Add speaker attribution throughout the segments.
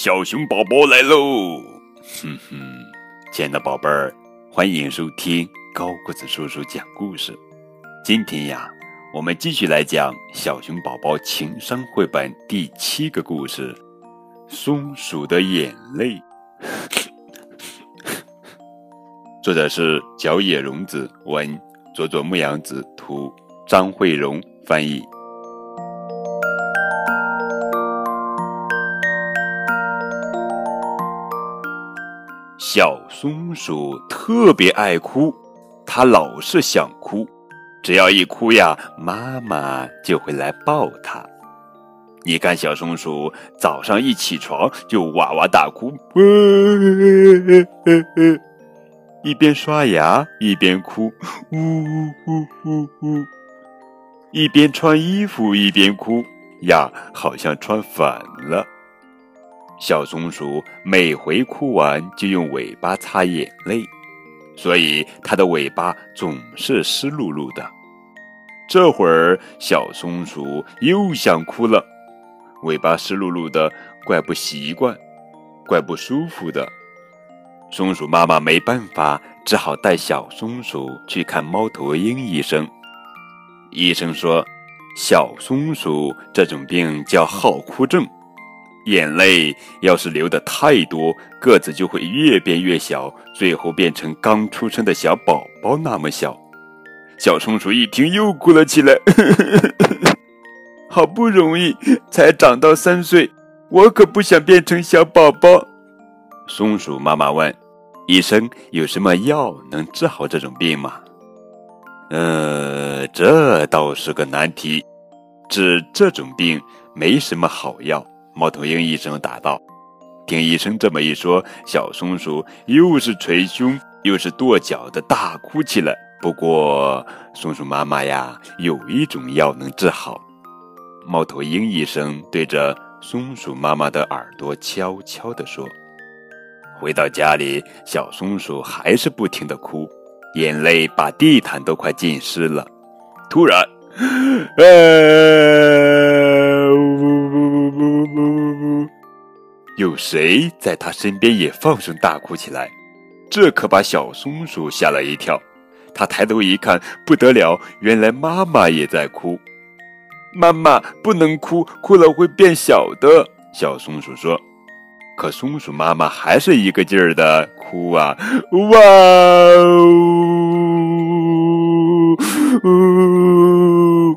Speaker 1: 小熊宝宝来喽！哼哼，亲爱的宝贝儿，欢迎收听高个子叔叔讲故事。今天呀，我们继续来讲小熊宝宝情商绘本第七个故事《松鼠的眼泪》。作者是角野荣子文，佐佐木阳子图，张慧荣翻译。小松鼠特别爱哭，它老是想哭，只要一哭呀，妈妈就会来抱它。你看，小松鼠早上一起床就哇哇大哭，一边刷牙一边哭，呜呜呜呜，一边穿衣服一边哭呀，好像穿反了。小松鼠每回哭完就用尾巴擦眼泪，所以它的尾巴总是湿漉漉的。这会儿，小松鼠又想哭了，尾巴湿漉漉的，怪不习惯，怪不舒服的。松鼠妈妈没办法，只好带小松鼠去看猫头鹰医生。医生说，小松鼠这种病叫好哭症。眼泪要是流的太多，个子就会越变越小，最后变成刚出生的小宝宝那么小。小松鼠一听又哭了起来，好不容易才长到三岁，我可不想变成小宝宝。松鼠妈妈问：“医生有什么药能治好这种病吗？”“呃，这倒是个难题，治这种病没什么好药。”猫头鹰医生答道：“听医生这么一说，小松鼠又是捶胸又是跺脚的大哭起来。不过，松鼠妈妈呀，有一种药能治好。”猫头鹰医生对着松鼠妈妈的耳朵悄悄地说：“回到家里，小松鼠还是不停地哭，眼泪把地毯都快浸湿了。突然，有谁在他身边也放声大哭起来？这可把小松鼠吓了一跳。他抬头一看，不得了，原来妈妈也在哭。妈妈不能哭，哭了会变小的。小松鼠说。可松鼠妈妈还是一个劲儿的哭啊！哇呜！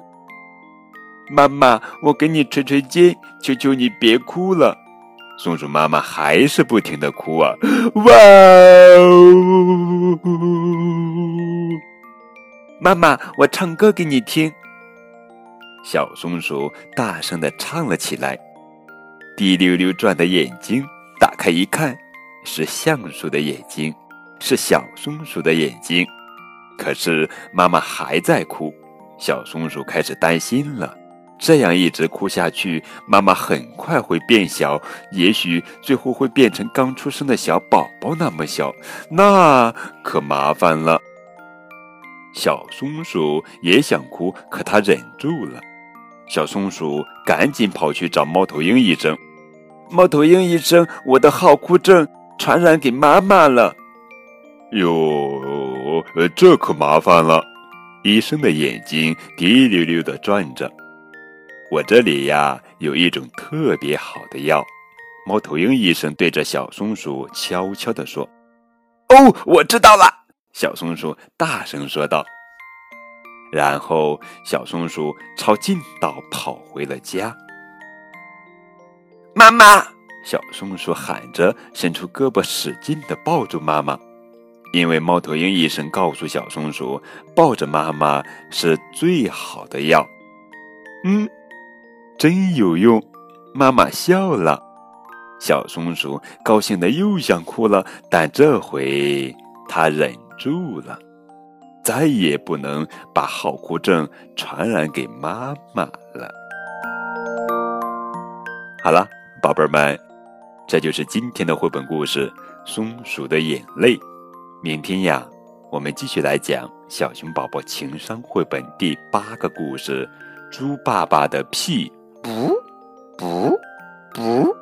Speaker 1: 妈妈，我给你捶捶肩，求求你别哭了。松鼠妈妈还是不停的哭啊！哇哦！妈妈，我唱歌给你听。小松鼠大声的唱了起来，滴溜溜转的眼睛打开一看，是橡树的眼睛，是小松鼠的眼睛。可是妈妈还在哭，小松鼠开始担心了。这样一直哭下去，妈妈很快会变小，也许最后会变成刚出生的小宝宝那么小，那可麻烦了。小松鼠也想哭，可它忍住了。小松鼠赶紧跑去找猫头鹰医生。猫头鹰医生，我的好哭症传染给妈妈了。哟，这可麻烦了。医生的眼睛滴溜溜的转着。我这里呀有一种特别好的药，猫头鹰医生对着小松鼠悄悄地说：“哦，我知道了。”小松鼠大声说道。然后小松鼠抄近道跑回了家。妈妈，小松鼠喊着，伸出胳膊使劲地抱住妈妈，因为猫头鹰医生告诉小松鼠，抱着妈妈是最好的药。嗯。真有用，妈妈笑了。小松鼠高兴的又想哭了，但这回它忍住了，再也不能把好哭症传染给妈妈了。好了，宝贝儿们，这就是今天的绘本故事《松鼠的眼泪》。明天呀，我们继续来讲小熊宝宝情商绘本第八个故事《猪爸爸的屁》。不不不。